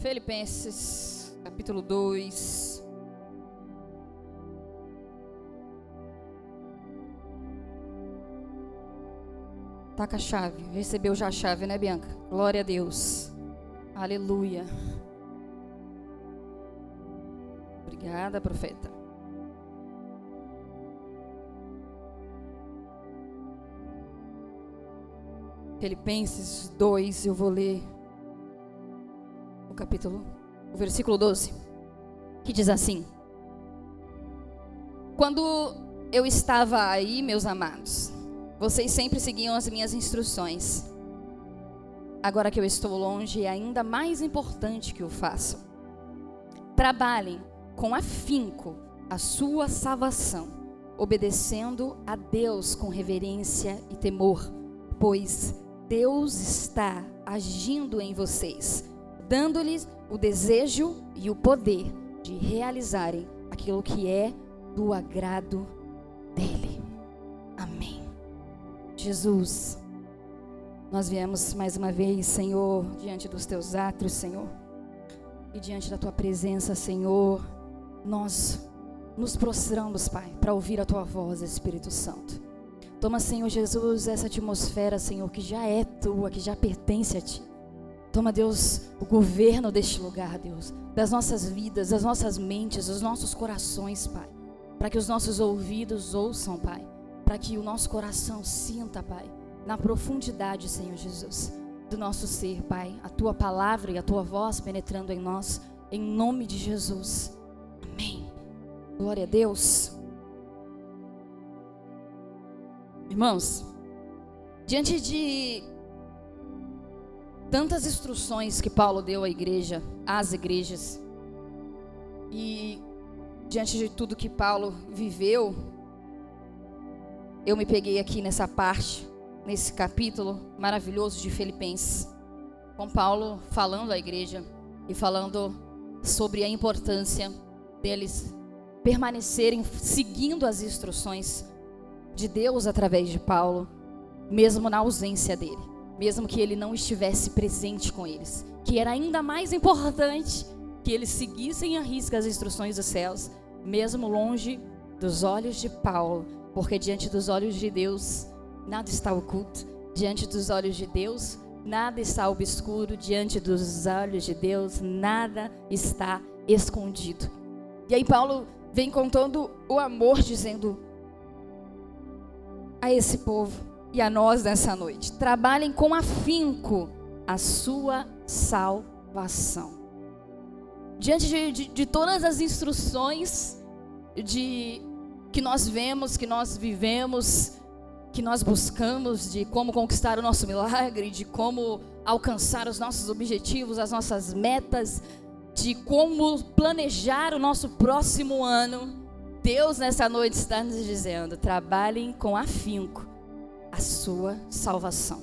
Filipenses, capítulo 2. Taca a chave. Recebeu já a chave, né, Bianca? Glória a Deus. Aleluia. Obrigada, profeta. Filipenses 2, eu vou ler capítulo, o versículo 12, que diz assim: Quando eu estava aí, meus amados, vocês sempre seguiam as minhas instruções. Agora que eu estou longe, é ainda mais importante que o façam. Trabalhem com afinco a sua salvação, obedecendo a Deus com reverência e temor, pois Deus está agindo em vocês, dando-lhes o desejo e o poder de realizarem aquilo que é do agrado dele. Amém. Jesus, nós viemos mais uma vez, Senhor, diante dos teus atos, Senhor, e diante da tua presença, Senhor, nós nos prostramos, Pai, para ouvir a tua voz, Espírito Santo. Toma, Senhor Jesus, essa atmosfera, Senhor, que já é tua, que já pertence a ti. Toma, Deus, o governo deste lugar, Deus, das nossas vidas, das nossas mentes, dos nossos corações, Pai. Para que os nossos ouvidos ouçam, Pai. Para que o nosso coração sinta, Pai, na profundidade, Senhor Jesus, do nosso ser, Pai, a tua palavra e a tua voz penetrando em nós, em nome de Jesus. Amém. Glória a Deus. Irmãos, diante de tantas instruções que Paulo deu à igreja, às igrejas, e diante de tudo que Paulo viveu, eu me peguei aqui nessa parte, nesse capítulo maravilhoso de Filipenses, com Paulo falando à igreja e falando sobre a importância deles permanecerem seguindo as instruções de Deus através de Paulo, mesmo na ausência dele, mesmo que ele não estivesse presente com eles, que era ainda mais importante que eles seguissem a risca as instruções dos céus, mesmo longe dos olhos de Paulo, porque diante dos olhos de Deus nada está oculto, diante dos olhos de Deus nada está obscuro, diante dos olhos de Deus nada está escondido. E aí Paulo vem contando o amor, dizendo: a esse povo e a nós nessa noite. Trabalhem com afinco a sua salvação. Diante de, de, de todas as instruções de que nós vemos, que nós vivemos, que nós buscamos de como conquistar o nosso milagre, de como alcançar os nossos objetivos, as nossas metas, de como planejar o nosso próximo ano. Deus nessa noite está nos dizendo: trabalhem com afinco a sua salvação.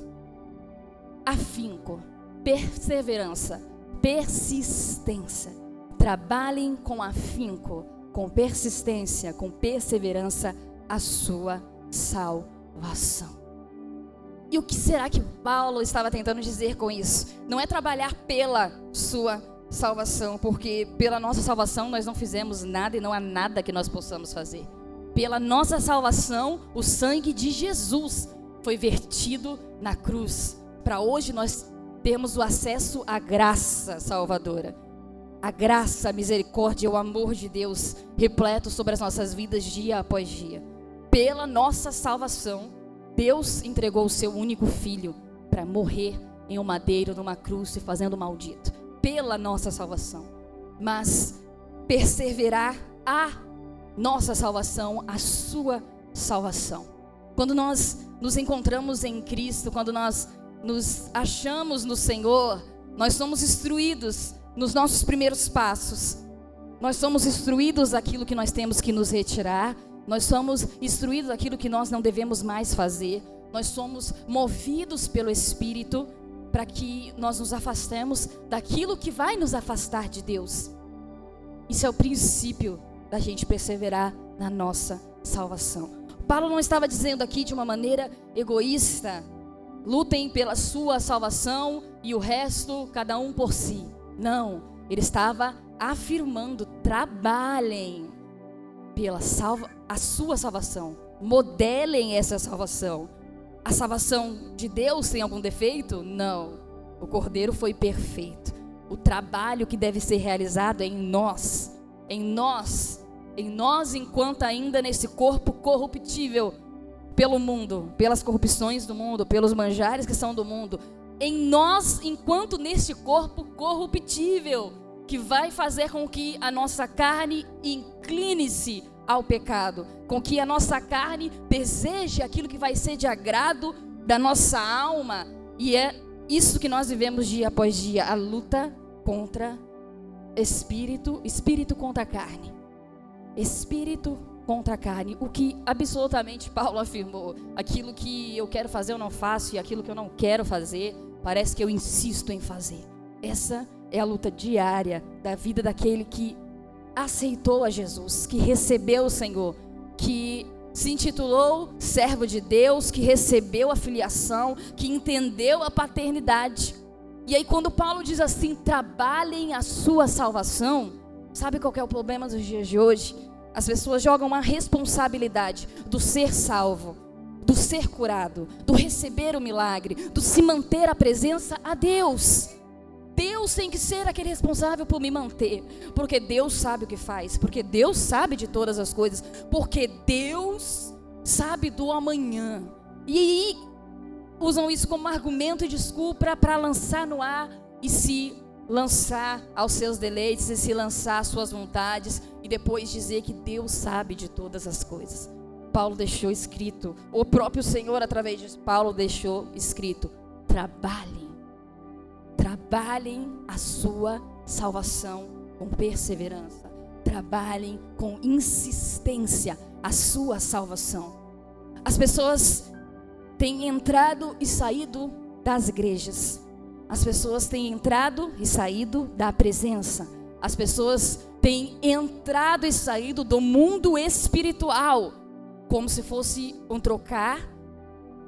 Afinco, perseverança, persistência. Trabalhem com afinco, com persistência, com perseverança a sua salvação. E o que será que Paulo estava tentando dizer com isso? Não é trabalhar pela sua salvação, porque pela nossa salvação nós não fizemos nada e não há nada que nós possamos fazer. Pela nossa salvação, o sangue de Jesus foi vertido na cruz. Para hoje nós temos o acesso à graça salvadora. A graça, a misericórdia, o amor de Deus repleto sobre as nossas vidas dia após dia. Pela nossa salvação, Deus entregou o seu único filho para morrer em um madeiro, numa cruz, se fazendo maldito pela nossa salvação, mas perseverar a nossa salvação, a sua salvação. Quando nós nos encontramos em Cristo, quando nós nos achamos no Senhor, nós somos instruídos nos nossos primeiros passos. Nós somos instruídos aquilo que nós temos que nos retirar, nós somos instruídos aquilo que nós não devemos mais fazer. Nós somos movidos pelo Espírito para que nós nos afastemos daquilo que vai nos afastar de Deus. Isso é o princípio da gente perseverar na nossa salvação. Paulo não estava dizendo aqui de uma maneira egoísta, lutem pela sua salvação e o resto cada um por si. Não, ele estava afirmando: trabalhem pela salva, a sua salvação, modelem essa salvação. A salvação de Deus tem algum defeito? Não. O Cordeiro foi perfeito. O trabalho que deve ser realizado é em nós, em nós, em nós enquanto ainda nesse corpo corruptível pelo mundo, pelas corrupções do mundo, pelos manjares que são do mundo, em nós enquanto neste corpo corruptível que vai fazer com que a nossa carne incline-se ao pecado, com que a nossa carne deseje aquilo que vai ser de agrado da nossa alma, e é isso que nós vivemos dia após dia, a luta contra espírito, espírito contra carne. Espírito contra a carne, o que absolutamente Paulo afirmou. Aquilo que eu quero fazer eu não faço e aquilo que eu não quero fazer, parece que eu insisto em fazer. Essa é a luta diária da vida daquele que aceitou a Jesus, que recebeu o Senhor, que se intitulou servo de Deus, que recebeu a filiação, que entendeu a paternidade. E aí, quando Paulo diz assim: trabalhem a sua salvação, sabe qual é o problema dos dias de hoje? As pessoas jogam uma responsabilidade do ser salvo, do ser curado, do receber o milagre, do se manter a presença a Deus. Deus tem que ser aquele responsável por me manter, porque Deus sabe o que faz, porque Deus sabe de todas as coisas, porque Deus sabe do amanhã. E usam isso como argumento e desculpa para lançar no ar e se lançar aos seus deleites e se lançar às suas vontades e depois dizer que Deus sabe de todas as coisas. Paulo deixou escrito, o próprio Senhor através de Paulo deixou escrito: trabalhe Trabalhem a sua salvação com perseverança. Trabalhem com insistência a sua salvação. As pessoas têm entrado e saído das igrejas. As pessoas têm entrado e saído da presença. As pessoas têm entrado e saído do mundo espiritual, como se fosse um trocar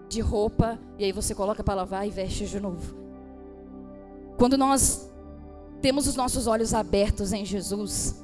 de roupa e aí você coloca para lavar e veste de novo. Quando nós temos os nossos olhos abertos em Jesus,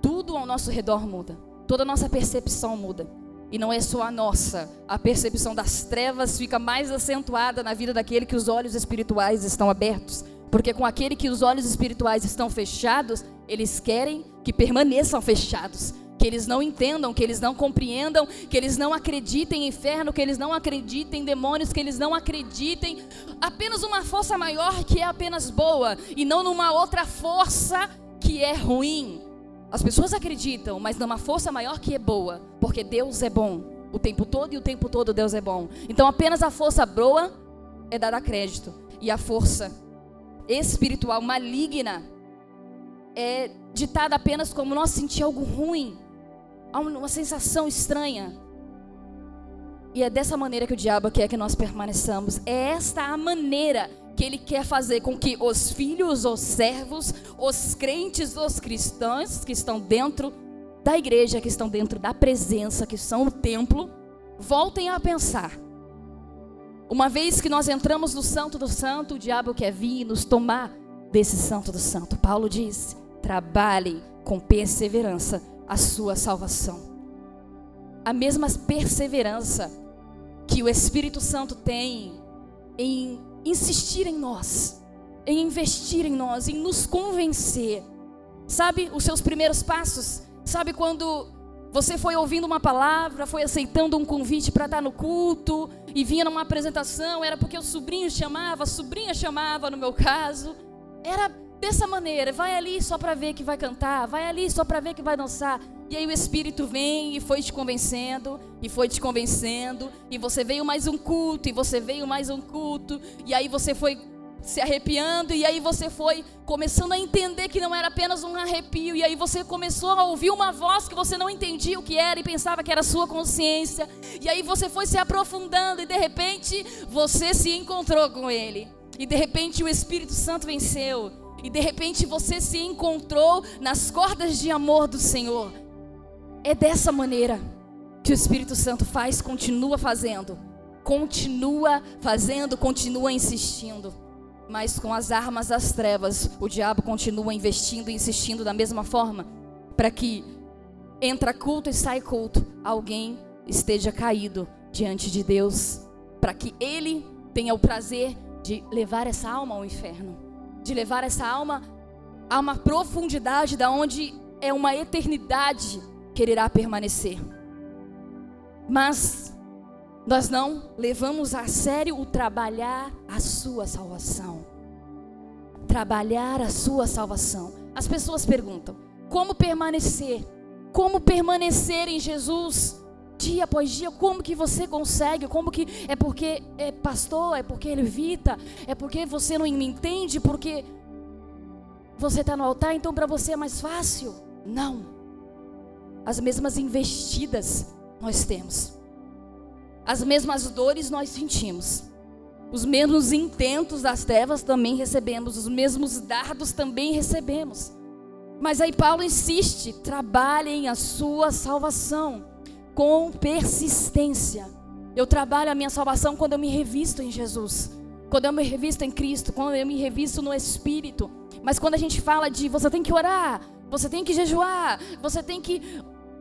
tudo ao nosso redor muda, toda a nossa percepção muda. E não é só a nossa, a percepção das trevas fica mais acentuada na vida daquele que os olhos espirituais estão abertos. Porque com aquele que os olhos espirituais estão fechados, eles querem que permaneçam fechados que eles não entendam, que eles não compreendam, que eles não acreditem em inferno, que eles não acreditem em demônios, que eles não acreditem apenas uma força maior que é apenas boa e não numa outra força que é ruim. As pessoas acreditam, mas numa força maior que é boa, porque Deus é bom o tempo todo e o tempo todo Deus é bom. Então apenas a força boa é dada crédito e a força espiritual maligna é ditada apenas como nós sentir algo ruim uma sensação estranha. E é dessa maneira que o diabo quer que nós permaneçamos. É esta a maneira que ele quer fazer com que os filhos, os servos, os crentes, os cristãos que estão dentro da igreja, que estão dentro da presença, que são o templo, voltem a pensar. Uma vez que nós entramos no Santo do Santo, o diabo quer vir nos tomar desse Santo do Santo. Paulo diz: trabalhem com perseverança a sua salvação. A mesma perseverança que o Espírito Santo tem em insistir em nós, em investir em nós, em nos convencer. Sabe os seus primeiros passos? Sabe quando você foi ouvindo uma palavra, foi aceitando um convite para estar no culto e vinha numa apresentação, era porque o sobrinho chamava, a sobrinha chamava no meu caso. Era dessa maneira, vai ali só para ver que vai cantar, vai ali só para ver que vai dançar. E aí o Espírito vem e foi te convencendo, e foi te convencendo, e você veio mais um culto, e você veio mais um culto, e aí você foi se arrepiando, e aí você foi começando a entender que não era apenas um arrepio, e aí você começou a ouvir uma voz que você não entendia o que era e pensava que era sua consciência, e aí você foi se aprofundando, e de repente você se encontrou com Ele, e de repente o Espírito Santo venceu, e de repente você se encontrou nas cordas de amor do Senhor. É dessa maneira que o Espírito Santo faz, continua fazendo, continua fazendo, continua insistindo. Mas com as armas das trevas, o diabo continua investindo e insistindo da mesma forma, para que entra culto e sai culto, alguém esteja caído diante de Deus, para que ele tenha o prazer de levar essa alma ao inferno, de levar essa alma a uma profundidade da onde é uma eternidade que irá permanecer. Mas nós não levamos a sério o trabalhar a sua salvação. Trabalhar a sua salvação. As pessoas perguntam: como permanecer? Como permanecer em Jesus? dia após dia, como que você consegue? Como que é porque é pastor, é porque ele evita, é porque você não entende, porque você está no altar, então para você é mais fácil? Não. As mesmas investidas nós temos. As mesmas dores nós sentimos. Os mesmos intentos das trevas também recebemos. Os mesmos dardos também recebemos. Mas aí Paulo insiste: trabalhem a sua salvação com persistência. Eu trabalho a minha salvação quando eu me revisto em Jesus. Quando eu me revisto em Cristo, quando eu me revisto no Espírito. Mas quando a gente fala de você tem que orar, você tem que jejuar, você tem que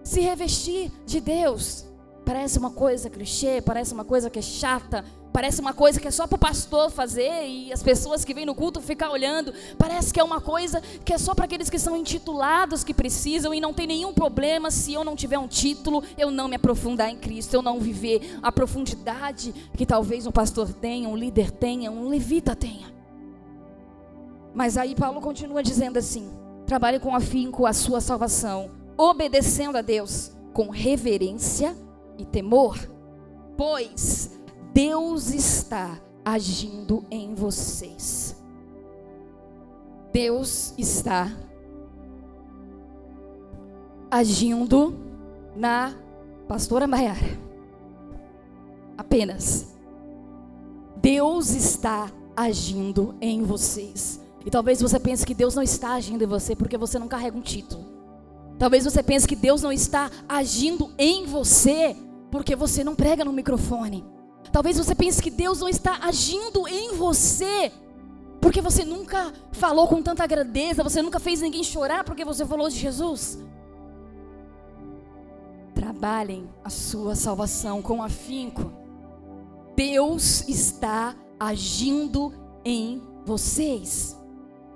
se revestir de Deus. Parece uma coisa clichê, parece uma coisa que é chata, parece uma coisa que é só para o pastor fazer e as pessoas que vêm no culto ficar olhando. Parece que é uma coisa que é só para aqueles que são intitulados que precisam e não tem nenhum problema se eu não tiver um título, eu não me aprofundar em Cristo, eu não viver a profundidade que talvez um pastor tenha, um líder tenha, um levita tenha. Mas aí Paulo continua dizendo assim: trabalhe com afinco a sua salvação, obedecendo a Deus com reverência e temor, pois Deus está agindo em vocês. Deus está agindo na pastora Maiara. Apenas. Deus está agindo em vocês. E talvez você pense que Deus não está agindo em você porque você não carrega um título. Talvez você pense que Deus não está agindo em você porque você não prega no microfone. Talvez você pense que Deus não está agindo em você porque você nunca falou com tanta grandeza, você nunca fez ninguém chorar porque você falou de Jesus. Trabalhem a sua salvação com afinco. Deus está agindo em vocês.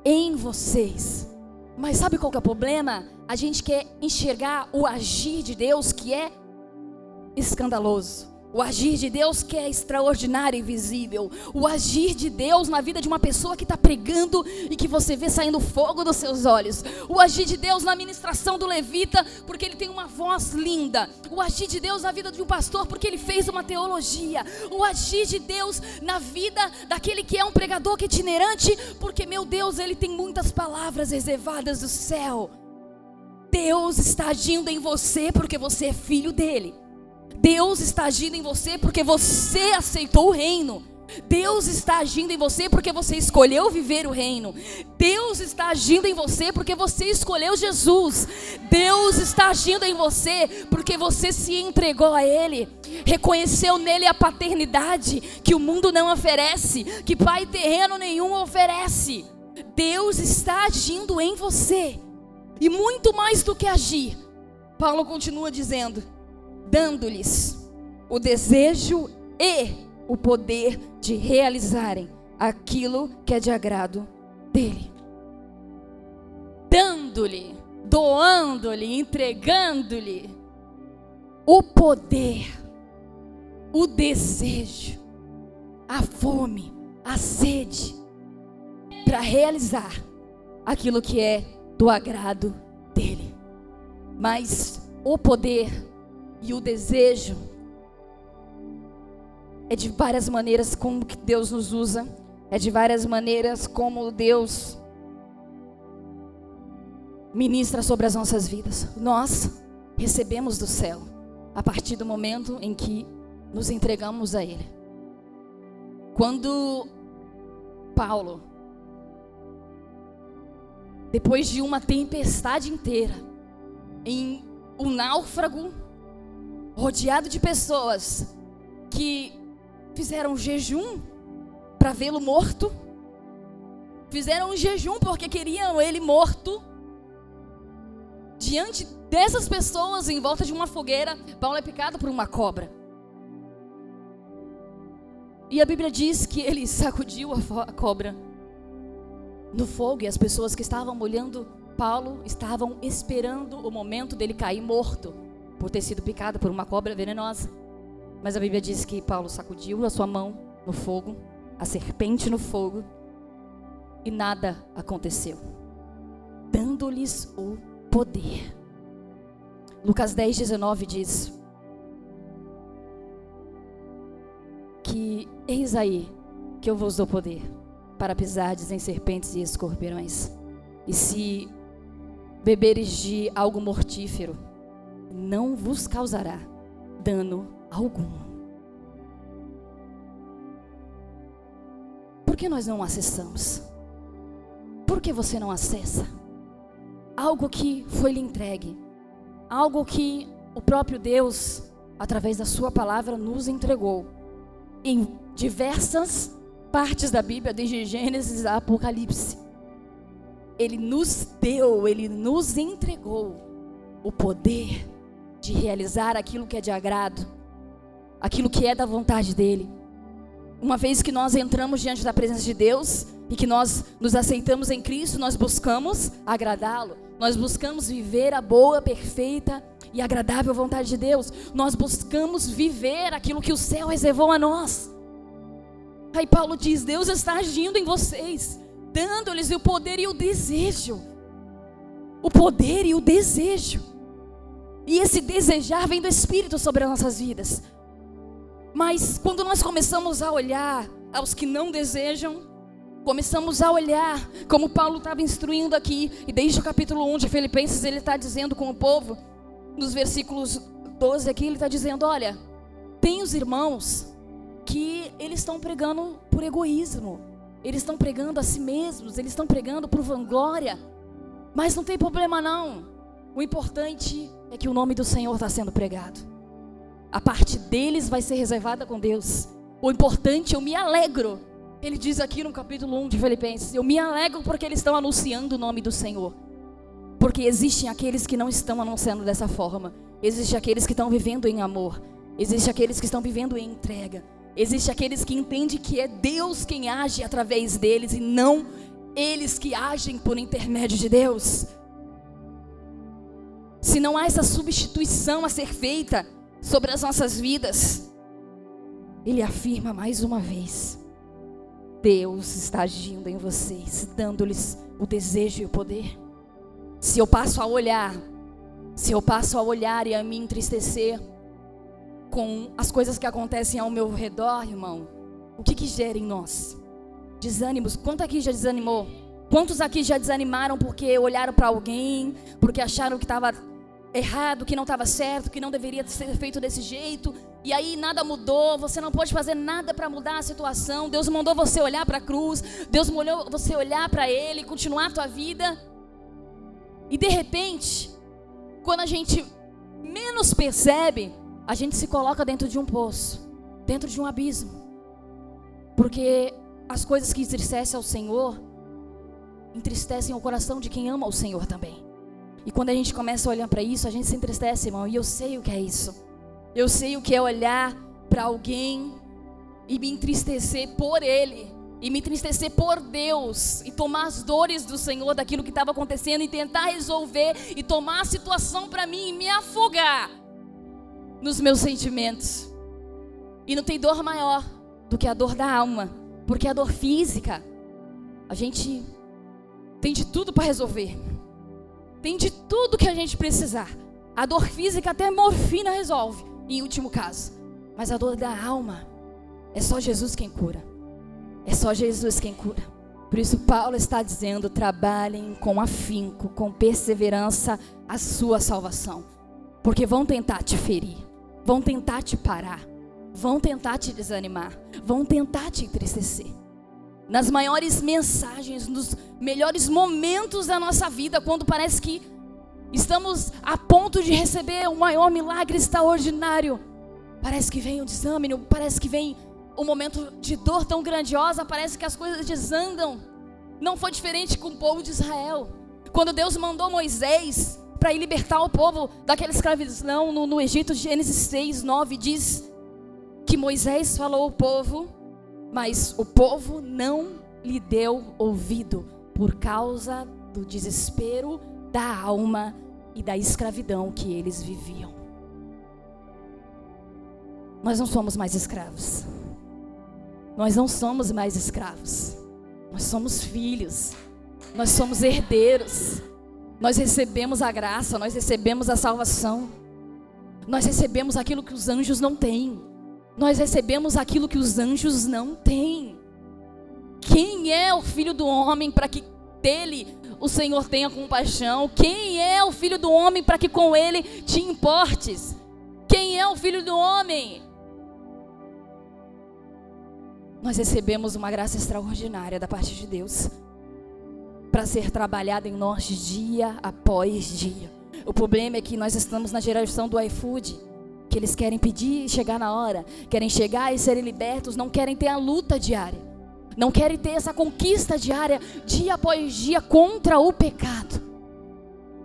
Em vocês. Mas sabe qual é o problema? A gente quer enxergar o agir de Deus que é escandaloso. O agir de Deus que é extraordinário e visível. O agir de Deus na vida de uma pessoa que está pregando e que você vê saindo fogo dos seus olhos. O agir de Deus na ministração do levita, porque ele tem uma voz linda. O agir de Deus na vida de um pastor, porque ele fez uma teologia. O agir de Deus na vida daquele que é um pregador que é itinerante, porque, meu Deus, ele tem muitas palavras reservadas do céu. Deus está agindo em você porque você é filho dele. Deus está agindo em você porque você aceitou o reino. Deus está agindo em você porque você escolheu viver o reino. Deus está agindo em você porque você escolheu Jesus. Deus está agindo em você porque você se entregou a Ele. Reconheceu nele a paternidade que o mundo não oferece, que pai terreno nenhum oferece. Deus está agindo em você. E muito mais do que agir. Paulo continua dizendo: dando-lhes o desejo e o poder de realizarem aquilo que é de agrado dele. Dando-lhe, doando-lhe, entregando-lhe o poder, o desejo, a fome, a sede para realizar aquilo que é do agrado dele. Mas o poder e o desejo é de várias maneiras como que Deus nos usa, é de várias maneiras como Deus ministra sobre as nossas vidas. Nós recebemos do céu a partir do momento em que nos entregamos a Ele. Quando Paulo, depois de uma tempestade inteira, em um náufrago rodeado de pessoas que fizeram jejum para vê-lo morto, fizeram um jejum porque queriam ele morto. Diante dessas pessoas, em volta de uma fogueira, Paulo é picado por uma cobra. E a Bíblia diz que ele sacudiu a cobra no fogo e as pessoas que estavam olhando Paulo estavam esperando o momento dele cair morto por ter sido picado por uma cobra venenosa. Mas a Bíblia diz que Paulo sacudiu a sua mão no fogo, a serpente no fogo, e nada aconteceu, dando-lhes o poder. Lucas 10, 19 diz que eis aí que eu vos dou poder para pisardes em serpentes e escorpiões. E se beberes de algo mortífero, não vos causará dano algum. Por que nós não acessamos? Por que você não acessa? Algo que foi lhe entregue, algo que o próprio Deus, através da Sua palavra, nos entregou em diversas partes da Bíblia, desde Gênesis a Apocalipse. Ele nos deu, ele nos entregou o poder de realizar aquilo que é de agrado, aquilo que é da vontade dele. Uma vez que nós entramos diante da presença de Deus e que nós nos aceitamos em Cristo, nós buscamos agradá-lo. Nós buscamos viver a boa, perfeita e agradável vontade de Deus. Nós buscamos viver aquilo que o céu reservou a nós. Aí Paulo diz: Deus está agindo em vocês, dando-lhes o poder e o desejo. O poder e o desejo. E esse desejar vem do Espírito sobre as nossas vidas. Mas quando nós começamos a olhar aos que não desejam, começamos a olhar, como Paulo estava instruindo aqui, e desde o capítulo 1 de Filipenses ele está dizendo com o povo, nos versículos 12 aqui, ele está dizendo: Olha, tem os irmãos que eles estão pregando por egoísmo, eles estão pregando a si mesmos, eles estão pregando por vanglória, mas não tem problema não. O importante é que o nome do Senhor está sendo pregado. A parte deles vai ser reservada com Deus. O importante, eu me alegro. Ele diz aqui no capítulo 1 de Filipenses: Eu me alegro porque eles estão anunciando o nome do Senhor. Porque existem aqueles que não estão anunciando dessa forma. Existem aqueles que estão vivendo em amor. Existem aqueles que estão vivendo em entrega. Existem aqueles que entendem que é Deus quem age através deles e não eles que agem por intermédio de Deus. Se não há essa substituição a ser feita sobre as nossas vidas, ele afirma mais uma vez: Deus está agindo em vocês, dando-lhes o desejo e o poder. Se eu passo a olhar, se eu passo a olhar e a me entristecer, com as coisas que acontecem ao meu redor, irmão, o que que gera em nós? Desânimos. Quanto aqui já desanimou? Quantos aqui já desanimaram porque olharam para alguém, porque acharam que estava errado, que não estava certo, que não deveria ser feito desse jeito, e aí nada mudou, você não pode fazer nada para mudar a situação. Deus mandou você olhar para a cruz, Deus mandou você olhar para Ele, continuar a tua vida. E de repente, quando a gente menos percebe, a gente se coloca dentro de um poço, dentro de um abismo. Porque as coisas que entristecem ao Senhor entristecem o coração de quem ama o Senhor também. E quando a gente começa a olhar para isso, a gente se entristece, irmão. E eu sei o que é isso. Eu sei o que é olhar para alguém e me entristecer por ele. E me entristecer por Deus. E tomar as dores do Senhor daquilo que estava acontecendo. E tentar resolver. E tomar a situação para mim e me afogar nos meus sentimentos. E não tem dor maior do que a dor da alma, porque a dor física, a gente tem de tudo para resolver. Tem de tudo que a gente precisar. A dor física até morfina resolve, em último caso. Mas a dor da alma é só Jesus quem cura. É só Jesus quem cura. Por isso Paulo está dizendo: trabalhem com afinco, com perseverança a sua salvação. Porque vão tentar te ferir vão tentar te parar, vão tentar te desanimar, vão tentar te entristecer. Nas maiores mensagens, nos melhores momentos da nossa vida, quando parece que estamos a ponto de receber um maior milagre extraordinário, parece que vem o desânimo, parece que vem um momento de dor tão grandiosa, parece que as coisas desandam. Não foi diferente com o povo de Israel. Quando Deus mandou Moisés para ir libertar o povo daquela escravidão no, no Egito, Gênesis 6, 9 diz que Moisés falou ao povo, mas o povo não lhe deu ouvido por causa do desespero da alma e da escravidão que eles viviam. Nós não somos mais escravos. Nós não somos mais escravos. Nós somos filhos. Nós somos herdeiros. Nós recebemos a graça, nós recebemos a salvação. Nós recebemos aquilo que os anjos não têm. Nós recebemos aquilo que os anjos não têm. Quem é o filho do homem para que dele o Senhor tenha compaixão? Quem é o filho do homem para que com ele te importes? Quem é o filho do homem? Nós recebemos uma graça extraordinária da parte de Deus para ser trabalhada em nós dia após dia. O problema é que nós estamos na geração do iFood, que eles querem pedir e chegar na hora, querem chegar e serem libertos, não querem ter a luta diária, não querem ter essa conquista diária, dia após dia, contra o pecado.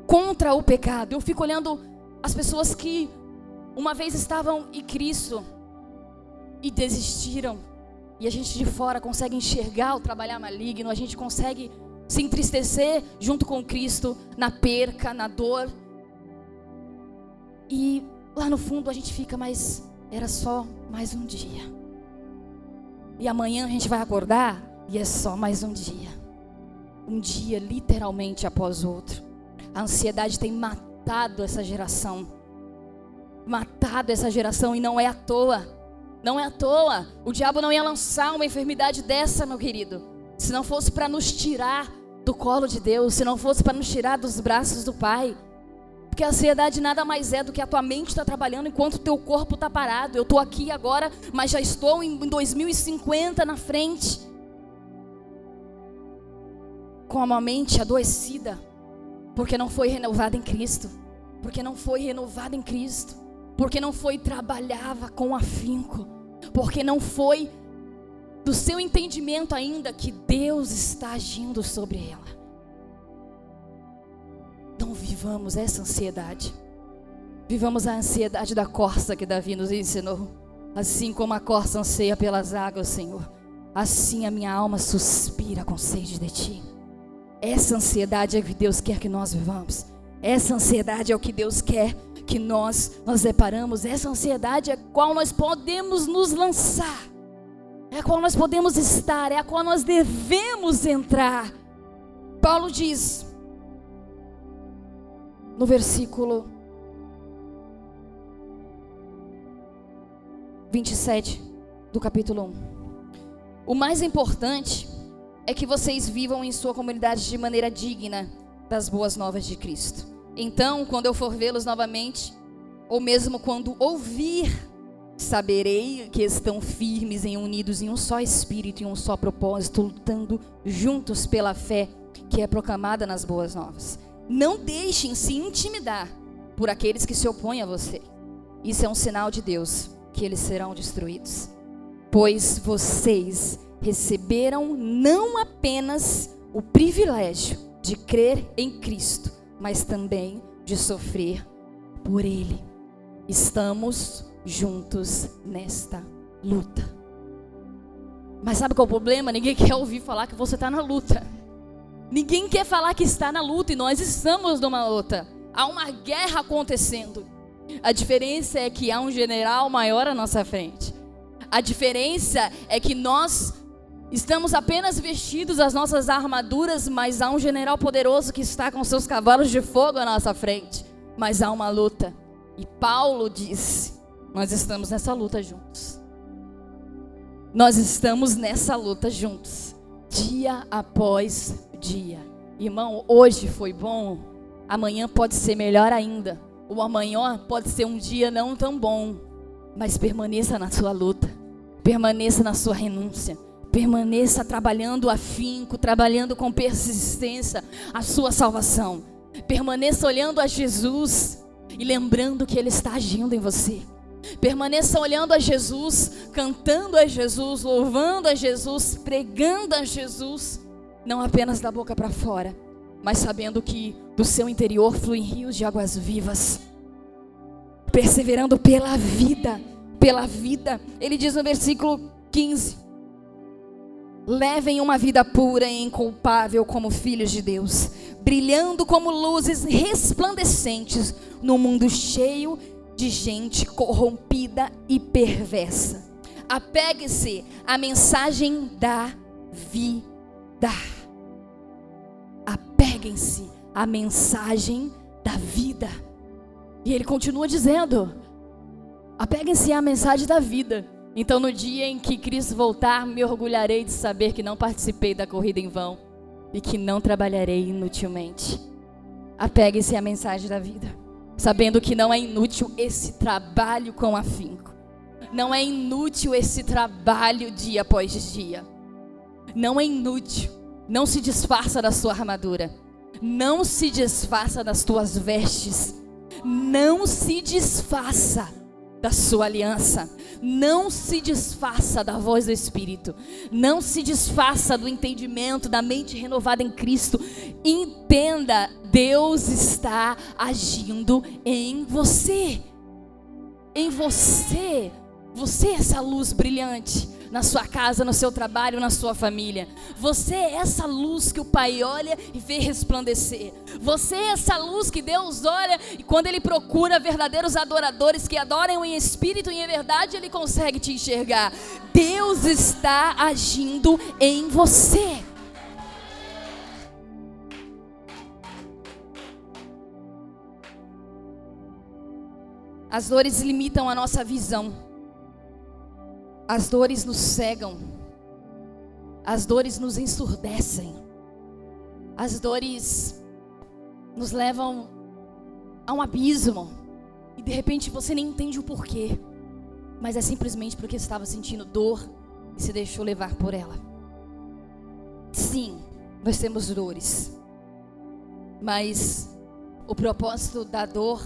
Contra o pecado. Eu fico olhando as pessoas que uma vez estavam em Cristo e desistiram. E a gente de fora consegue enxergar o trabalhar maligno, a gente consegue se entristecer junto com Cristo na perca, na dor. E lá no fundo a gente fica, mas era só mais um dia. E amanhã a gente vai acordar e é só mais um dia. Um dia literalmente após outro. A ansiedade tem matado essa geração. Matado essa geração e não é à toa. Não é à toa. O diabo não ia lançar uma enfermidade dessa, meu querido. Se não fosse para nos tirar do colo de Deus, se não fosse para nos tirar dos braços do Pai. Porque a ansiedade nada mais é do que a tua mente está trabalhando enquanto o teu corpo está parado. Eu estou aqui agora, mas já estou em 2050 na frente. Com uma mente adoecida, porque não foi renovada em Cristo. Porque não foi renovada em Cristo. Porque não foi trabalhava com afinco. Porque não foi do seu entendimento ainda que Deus está agindo sobre ela. Não vivamos essa ansiedade. Vivamos a ansiedade da corça que Davi nos ensinou. Assim como a corça anseia pelas águas, Senhor, assim a minha alma suspira com sede de Ti. Essa ansiedade é que Deus quer que nós vivamos. Essa ansiedade é o que Deus quer que nós nos deparamos. Essa ansiedade é qual nós podemos nos lançar é a qual nós podemos estar, é a qual nós devemos entrar. Paulo diz, no versículo 27 do capítulo 1. O mais importante é que vocês vivam em sua comunidade de maneira digna das boas novas de Cristo. Então, quando eu for vê-los novamente, ou mesmo quando ouvir Saberei que estão firmes e unidos em um só espírito e um só propósito, lutando juntos pela fé que é proclamada nas boas novas. Não deixem se intimidar por aqueles que se opõem a você. Isso é um sinal de Deus que eles serão destruídos. Pois vocês receberam não apenas o privilégio de crer em Cristo, mas também de sofrer por Ele. Estamos juntos nesta luta. Mas sabe qual é o problema? Ninguém quer ouvir falar que você está na luta. Ninguém quer falar que está na luta e nós estamos numa luta. Há uma guerra acontecendo. A diferença é que há um general maior à nossa frente. A diferença é que nós estamos apenas vestidos as nossas armaduras, mas há um general poderoso que está com seus cavalos de fogo à nossa frente. Mas há uma luta. E Paulo disse nós estamos nessa luta juntos. Nós estamos nessa luta juntos, dia após dia. Irmão, hoje foi bom, amanhã pode ser melhor ainda. O amanhã pode ser um dia não tão bom, mas permaneça na sua luta, permaneça na sua renúncia, permaneça trabalhando afinco, trabalhando com persistência a sua salvação. Permaneça olhando a Jesus e lembrando que Ele está agindo em você. Permaneça olhando a Jesus, cantando a Jesus, louvando a Jesus, pregando a Jesus. não apenas da boca para fora, mas sabendo que do seu interior fluem rios de águas vivas, perseverando pela vida, pela vida. Ele diz no versículo 15: Levem uma vida pura e inculpável como filhos de Deus, brilhando como luzes resplandecentes no mundo cheio de gente corrompida e perversa. Apegue-se à mensagem da vida. Apeguem-se à mensagem da vida. E ele continua dizendo: apeguem-se à mensagem da vida. Então, no dia em que Cristo voltar, me orgulharei de saber que não participei da corrida em vão e que não trabalharei inutilmente. Apegue-se à mensagem da vida, sabendo que não é inútil esse trabalho com afinco. Não é inútil esse trabalho dia após dia. Não é inútil. Não se disfarça da sua armadura. Não se disfarça das tuas vestes. Não se disfarça da sua aliança. Não se desfaça da voz do Espírito. Não se desfaça do entendimento, da mente renovada em Cristo. Entenda, Deus está agindo em você. Em você. Você é essa luz brilhante na sua casa, no seu trabalho, na sua família. Você é essa luz que o Pai olha e vê resplandecer. Você é essa luz que Deus olha e quando Ele procura verdadeiros adoradores que adoram em espírito e em verdade, Ele consegue te enxergar. Deus está agindo em você. As dores limitam a nossa visão. As dores nos cegam. As dores nos ensurdecem. As dores nos levam a um abismo. E de repente você nem entende o porquê. Mas é simplesmente porque estava sentindo dor e se deixou levar por ela. Sim, nós temos dores. Mas o propósito da dor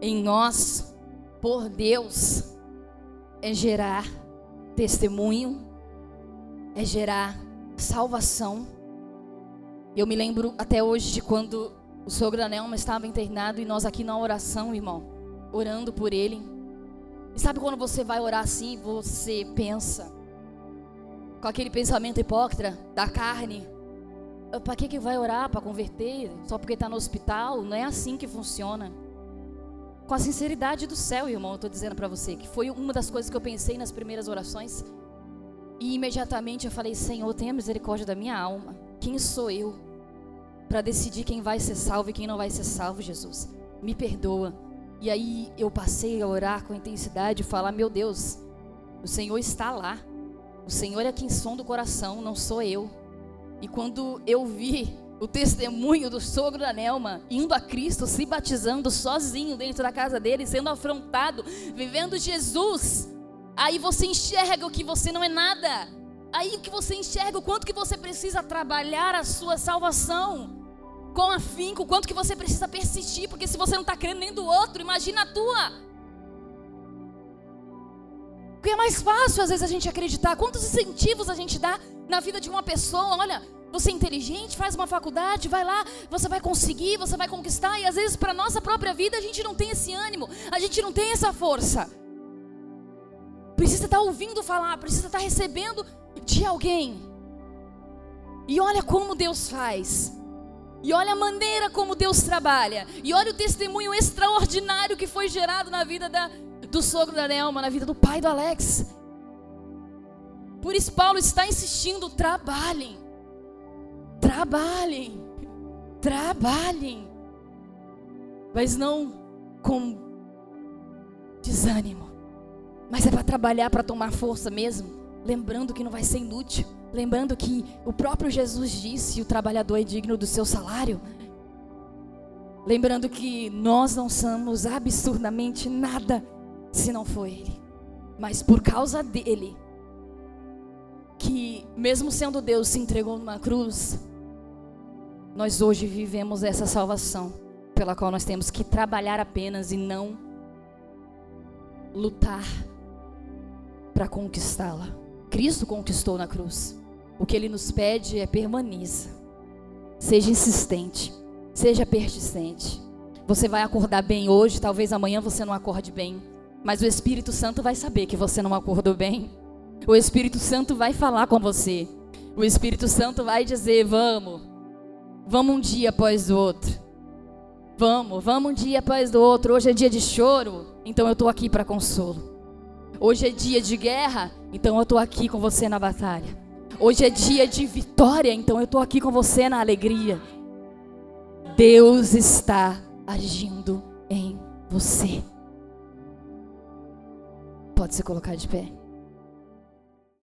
em nós, por Deus, é gerar testemunho, é gerar salvação. Eu me lembro até hoje de quando o sogro Anelma estava internado e nós aqui na oração, irmão, orando por ele. E sabe quando você vai orar assim, você pensa com aquele pensamento hipócrita da carne? Para que que vai orar para converter? Só porque está no hospital? Não é assim que funciona com a sinceridade do céu, irmão, eu estou dizendo para você, que foi uma das coisas que eu pensei nas primeiras orações. E imediatamente eu falei: Senhor, tenha misericórdia da minha alma. Quem sou eu para decidir quem vai ser salvo e quem não vai ser salvo, Jesus? Me perdoa. E aí eu passei a orar com intensidade e falar: Meu Deus, o Senhor está lá. O Senhor é quem sonda o coração, não sou eu. E quando eu vi o testemunho do sogro da Nelma, indo a Cristo, se batizando sozinho dentro da casa dele, sendo afrontado, vivendo Jesus. Aí você enxerga o que você não é nada. Aí que você enxerga o quanto que você precisa trabalhar a sua salvação. Com afinco, o quanto que você precisa persistir, porque se você não está crendo nem do outro, imagina a tua. Porque é mais fácil às vezes a gente acreditar. Quantos incentivos a gente dá na vida de uma pessoa? Olha, você é inteligente, faz uma faculdade, vai lá, você vai conseguir, você vai conquistar. E às vezes, para nossa própria vida, a gente não tem esse ânimo, a gente não tem essa força. Precisa estar tá ouvindo falar, precisa estar tá recebendo de alguém. E olha como Deus faz. E olha a maneira como Deus trabalha. E olha o testemunho extraordinário que foi gerado na vida da, do sogro da Nelma, na vida do pai do Alex. Por isso, Paulo está insistindo: trabalhem. Trabalhem, trabalhem, mas não com desânimo, mas é para trabalhar, para tomar força mesmo, lembrando que não vai ser inútil, lembrando que o próprio Jesus disse: o trabalhador é digno do seu salário. Lembrando que nós não somos absurdamente nada se não for Ele, mas por causa dele, que mesmo sendo Deus se entregou numa cruz, nós hoje vivemos essa salvação, pela qual nós temos que trabalhar apenas e não lutar para conquistá-la. Cristo conquistou na cruz. O que ele nos pede é permaneça. Seja insistente, seja persistente. Você vai acordar bem hoje, talvez amanhã você não acorde bem, mas o Espírito Santo vai saber que você não acordou bem. O Espírito Santo vai falar com você. O Espírito Santo vai dizer: vamos, vamos um dia após o outro. Vamos, vamos um dia após o outro. Hoje é dia de choro, então eu estou aqui para consolo. Hoje é dia de guerra, então eu estou aqui com você na batalha. Hoje é dia de vitória, então eu estou aqui com você na alegria. Deus está agindo em você. Pode se colocar de pé.